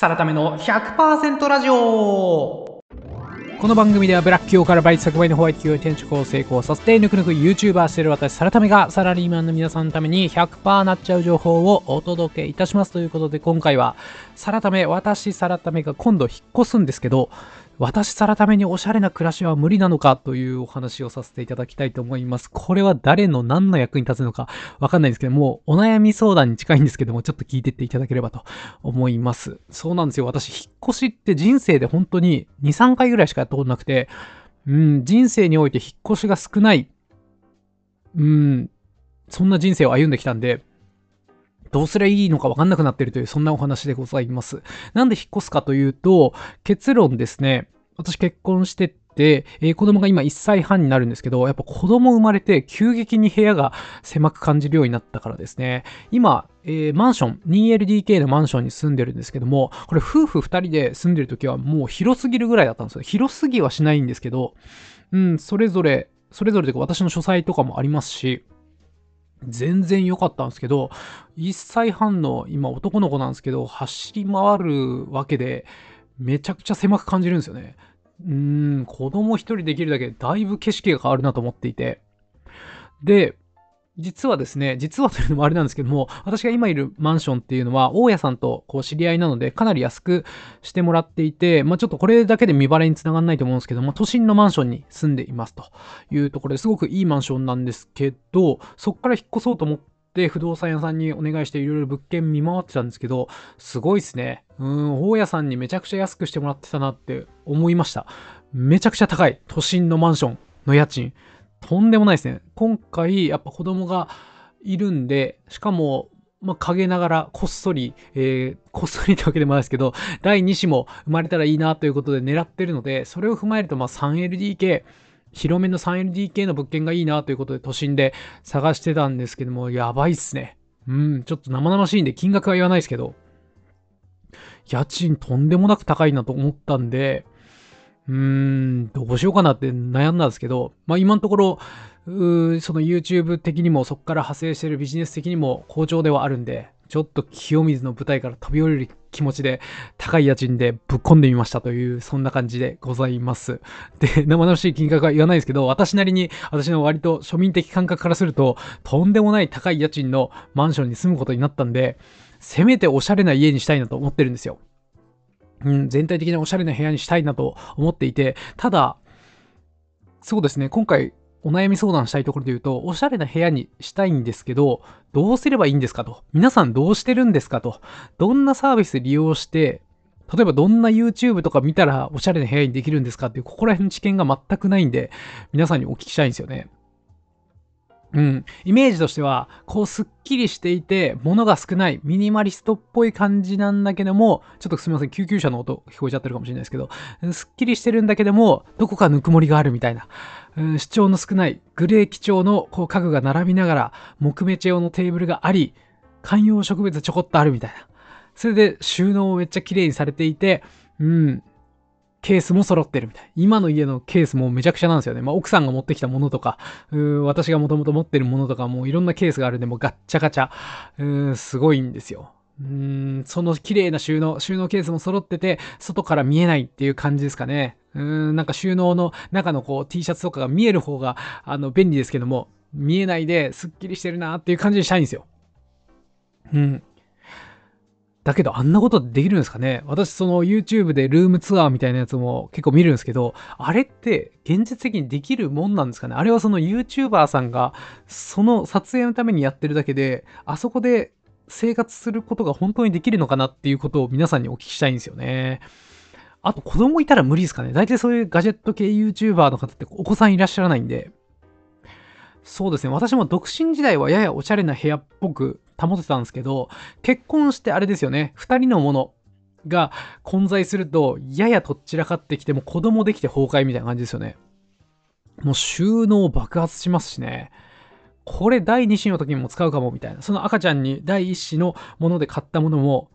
サラタメの100%ラジオ。この番組ではブラック企業から倍率100倍のホワイト企業転職を成功させてぬくぬく YouTuber してる私サラタメがサラリーマンの皆さんのために100%なっちゃう情報をお届けいたします。ということで今回はサラタメ私サラタメが今度引っ越すんですけど私さらためにおしゃれな暮らしは無理なのかというお話をさせていただきたいと思います。これは誰の何の役に立つのかわかんないんですけども、お悩み相談に近いんですけども、ちょっと聞いてっていただければと思います。そうなんですよ。私、引っ越しって人生で本当に2、3回ぐらいしかやったことなくて、うん、人生において引っ越しが少ない、うん、そんな人生を歩んできたんで、どうすりゃいいのかわかんなくなってるという、そんなお話でございます。なんで引っ越すかというと、結論ですね、私結婚してって、えー、子供が今1歳半になるんですけど、やっぱ子供生まれて急激に部屋が狭く感じるようになったからですね。今、えー、マンション、2LDK のマンションに住んでるんですけども、これ夫婦2人で住んでる時はもう広すぎるぐらいだったんですよ。広すぎはしないんですけど、うん、それぞれ、それぞれで私の書斎とかもありますし、全然良かったんですけど、1歳半の今男の子なんですけど、走り回るわけで、めちゃくちゃ狭く感じるんですよね。うーん、子供一人できるだけでだいぶ景色が変わるなと思っていて。で、実はですね、実はというのもあれなんですけども、私が今いるマンションっていうのは、大家さんとこう知り合いなので、かなり安くしてもらっていて、まあちょっとこれだけで見バレにつながらないと思うんですけども、都心のマンションに住んでいますというところですごくいいマンションなんですけど、そこから引っ越そうと思って、不動産屋さんにお願いしていろいろ物件見回ってたんですけど、すごいですね。うん、大家さんにめちゃくちゃ安くしてもらってたなって思いました。めちゃくちゃ高い。都心のマンションの家賃。とんでもないですね。今回、やっぱ子供がいるんで、しかも、まあ、陰ながらこっそり、えー、こっそりってわけでもないですけど、第2子も生まれたらいいなということで狙ってるので、それを踏まえると、まあ、3LDK、広めの 3LDK の物件がいいなということで都心で探してたんですけども、やばいっすね。うん、ちょっと生々しいんで金額は言わないですけど、家賃とんでもなく高いなと思ったんで、うーん、どうしようかなって悩んだんですけど、まあ今のところ、その YouTube 的にもそこから派生してるビジネス的にも好調ではあるんで、ちょっと清水の舞台から飛び降りる気持ちで高い家賃でぶっ込んでみましたという、そんな感じでございます。で、生々しい金額は言わないですけど、私なりに、私の割と庶民的感覚からすると、とんでもない高い家賃のマンションに住むことになったんで、せめておしゃれな家にしたいなと思ってるんですよ。うん、全体的におしゃれな部屋にしたいなと思っていて、ただ、そうですね、今回お悩み相談したいところで言うと、おしゃれな部屋にしたいんですけど、どうすればいいんですかと。皆さんどうしてるんですかと。どんなサービス利用して、例えばどんな YouTube とか見たらおしゃれな部屋にできるんですかっていう、ここら辺の知見が全くないんで、皆さんにお聞きしたいんですよね。うん。イメージとしては、こう、すっきりしていて、物が少ない、ミニマリストっぽい感じなんだけども、ちょっとすみません、救急車の音聞こえちゃってるかもしれないですけど、すっきりしてるんだけども、どこかぬくもりがあるみたいな、うん、主張の少ない、グレー基調のこう家具が並びながら、木目調のテーブルがあり、観葉植物ちょこっとあるみたいな。それで収納をめっちゃ綺麗にされていて、うん、ケースも揃ってるみたい。今の家のケースもめちゃくちゃなんですよね。まあ、奥さんが持ってきたものとか、私がもともと持ってるものとか、もういろんなケースがあるんで、もうガッチャガチャ、すごいんですよ。うん、その綺麗な収納、収納ケースも揃ってて、外から見えないっていう感じですかね。うん、なんか収納の中のこう T シャツとかが見える方が、あの、便利ですけども、見えないでスッキリしてるなっていう感じにしたいんですよ。うん。だけどあんなことできるんですかね？私その YouTube でルームツアーみたいなやつも結構見るんですけど、あれって現実的にできるもんなんですかね？あれはその YouTuber さんがその撮影のためにやってるだけで、あそこで生活することが本当にできるのかなっていうことを皆さんにお聞きしたいんですよね。あと子供いたら無理ですかね？大体そういうガジェット系 YouTuber の方ってお子さんいらっしゃらないんで、そうですね。私も独身時代はややおしゃれな部屋っぽく保てたんですけど、結婚してあれですよね。二人のものが混在すると、ややとっちらかってきて、も子供できて崩壊みたいな感じですよね。もう収納爆発しますしね。これ第2子の時にも使うかもみたいな。その赤ちゃんに第1子のもので買ったものも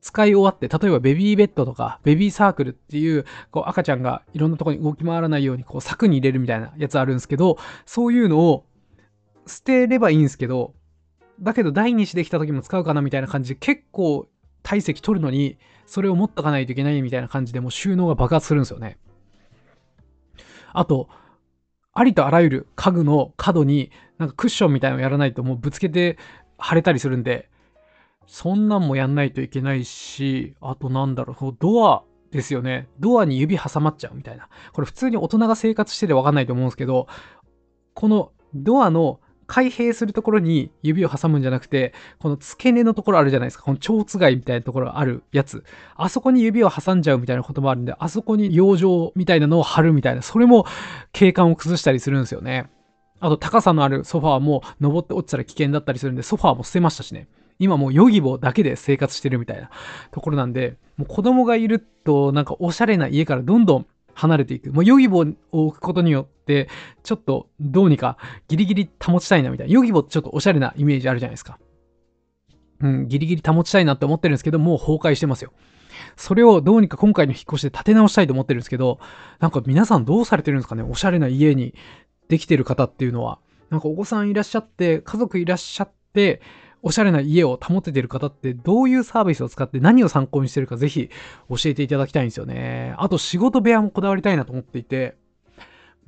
使い終わって、例えばベビーベッドとかベビーサークルっていう、こう赤ちゃんがいろんなとこに動き回らないようにこう柵に入れるみたいなやつあるんですけど、そういうのを捨てればいいんですけど、だけど第2子できた時も使うかなみたいな感じで結構体積取るのに、それを持っとかないといけないみたいな感じでもう収納が爆発するんですよね。あと、ありとあらゆる家具の角になんかクッションみたいなのやらないともうぶつけて腫れたりするんで、そんなんもやんないといけないし、あとなんだろう、ドアですよね。ドアに指挟まっちゃうみたいな。これ普通に大人が生活しててわかんないと思うんですけど、このドアの開閉するところに指を挟むんじゃなくて、この付け根のところあるじゃないですか。この蝶つがいみたいなところあるやつ。あそこに指を挟んじゃうみたいなこともあるんで、あそこに養生みたいなのを貼るみたいな、それも景観を崩したりするんですよね。あと高さのあるソファーも登って落ちたら危険だったりするんで、ソファーも捨てましたしね。今もうヨギボだけで生活してるみたいなところなんで、もう子供がいるとなんかおしゃれな家からどんどん離れていく。もうヨギボを置くことによって、ちょっとどうにかギリギリ保ちたいなみたいな。ヨギボってちょっとおしゃれなイメージあるじゃないですか。うん、ギリギリ保ちたいなって思ってるんですけど、もう崩壊してますよ。それをどうにか今回の引っ越しで立て直したいと思ってるんですけど、なんか皆さんどうされてるんですかね？おしゃれな家にできてる方っていうのは。なんかお子さんいらっしゃって、家族いらっしゃって、おしゃれな家を保ててる方ってどういうサービスを使って何を参考にしてるかぜひ教えていただきたいんですよね。あと仕事部屋もこだわりたいなと思っていて、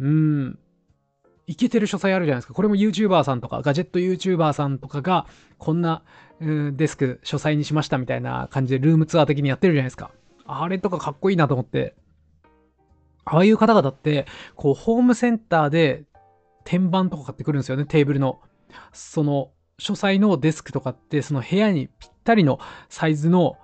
うん、いけてる書斎あるじゃないですか。これも YouTuber さんとか、ガジェット YouTuber さんとかが、こんな、デスク書斎にしましたみたいな感じでルームツアー的にやってるじゃないですか。あれとかかっこいいなと思って。ああいう方々って、こう、ホームセンターで天板とか買ってくるんですよね、テーブルの。その、書斎のデスクとかってその部屋にぴったりのサイズの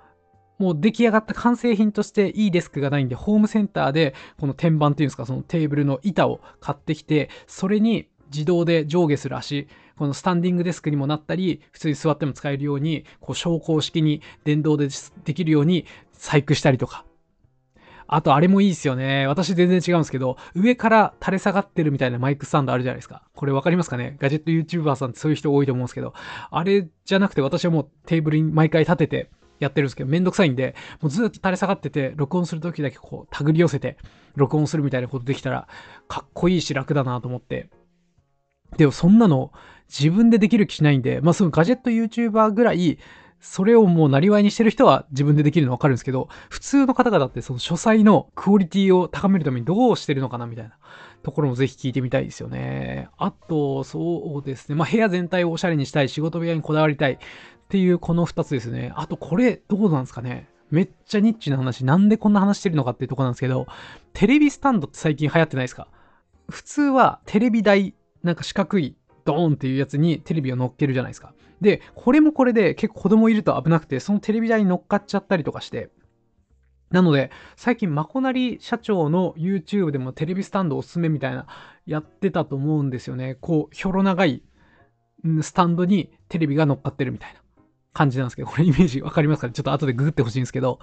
もう出来上がった完成品としていいデスクがないんで、ホームセンターでこの天板っていうんですか、そのテーブルの板を買ってきて、それに自動で上下する足、このスタンディングデスクにもなったり、普通に座っても使えるように、こう昇降式に電動でできるように細工したりとか、あとあれもいいですよね。私全然違うんですけど、上から垂れ下がってるみたいなマイクスタンドあるじゃないですか。これわかりますかね？ガジェット YouTuber さんってそういう人多いと思うんですけど、あれじゃなくて私はもうテーブルに毎回立ててやってるんですけど、めんどくさいんで、もうずっと垂れ下がってて、録音するときだけこう、手繰り寄せて、録音するみたいなことできたら、かっこいいし楽だなと思って。でもそんなの自分でできる気しないんで、まあそのガジェット YouTuber ぐらい、それをもうなりわいにしてる人は自分でできるのわかるんですけど、普通の方々ってその書斎のクオリティを高めるためにどうしてるのかなみたいなところもぜひ聞いてみたいですよね。あと、そうですね。まあ部屋全体をおしゃれにしたい、仕事部屋にこだわりたいっていうこの2つですね。あとこれどうなんですかね。めっちゃニッチな話。なんでこんな話してるのかっていうとこなんですけど、テレビスタンドって最近流行ってないですか普通はテレビ台、なんか四角いドーンっていうやつにテレビを乗っけるじゃないですか。で、これもこれで結構子供いると危なくて、そのテレビ台に乗っかっちゃったりとかして、なので、最近、まこなり社長の YouTube でもテレビスタンドおすすめみたいな、やってたと思うんですよね。こう、ひょろ長いスタンドにテレビが乗っかってるみたいな感じなんですけど、これイメージわかりますかね？ちょっと後でググってほしいんですけど、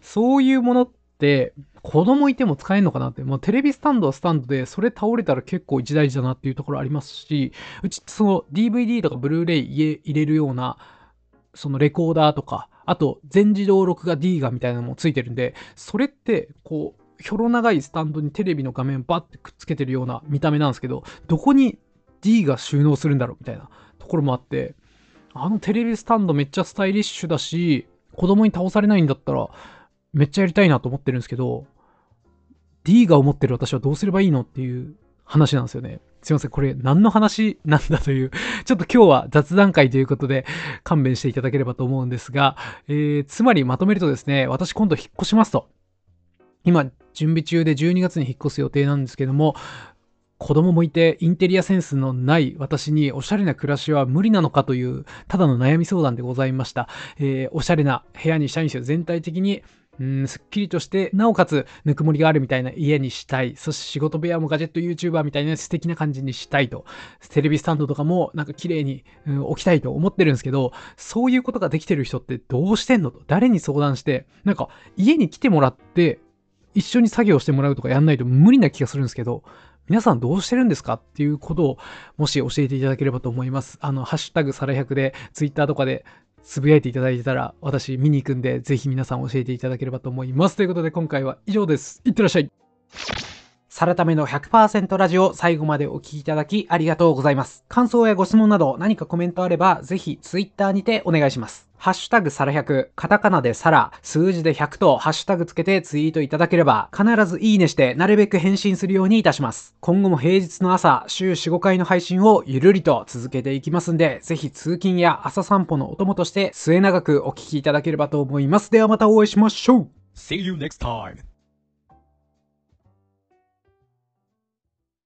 そういうものって、子供いても使えるのかなって、もうテレビスタンドはスタンドで、それ倒れたら結構一大事だなっていうところありますし、うちその DVD とかブルーレイ入れるような、そのレコーダーとか、あと全自動録画 D 画みたいなのもついてるんで、それってこう、ひょろ長いスタンドにテレビの画面バッてくっつけてるような見た目なんですけど、どこに D が収納するんだろうみたいなところもあって、あのテレビスタンドめっちゃスタイリッシュだし、子供に倒されないんだったら、めっちゃやりたいなと思ってるんですけど、D が思ってる私はどうすればいいのっていう話なんですよね。すいません、これ何の話 なんだという、ちょっと今日は雑談会ということで勘弁していただければと思うんですが、えー、つまりまとめるとですね、私今度引っ越しますと。今、準備中で12月に引っ越す予定なんですけども、子供もいてインテリアセンスのない私におしゃれな暮らしは無理なのかというただの悩み相談でございました。えー、おしゃれな部屋にしたいんですよ。全体的にうん、すっきりとして、なおかつ、ぬくもりがあるみたいな家にしたい。そして仕事部屋もガジェット YouTuber みたいな素敵な感じにしたいと。テレビスタンドとかもなんか綺麗に、うん、置きたいと思ってるんですけど、そういうことができてる人ってどうしてんのと。誰に相談して、なんか家に来てもらって、一緒に作業してもらうとかやんないと無理な気がするんですけど、皆さんどうしてるんですか？っていうことを、もし教えていただければと思います。あの、ハッシュタグサラ100で、ツイッターとかでつぶやいていただいてたら、私見に行くんで、ぜひ皆さん教えていただければと思います。ということで今回は以上です。いってらっしゃい。サラタメの100%ラジオ最後までお聞きいただきありがとうございます。感想やご質問など何かコメントあれば、ぜひツイッターにてお願いします。ハッシュタグサラ100、カタカナでサラ、数字で100とハッシュタグつけてツイートいただければ、必ずいいねしてなるべく返信するようにいたします。今後も平日の朝、週4、5回の配信をゆるりと続けていきますんで、ぜひ通勤や朝散歩のお供として末永くお聞きいただければと思います。ではまたお会いしましょう See you next time.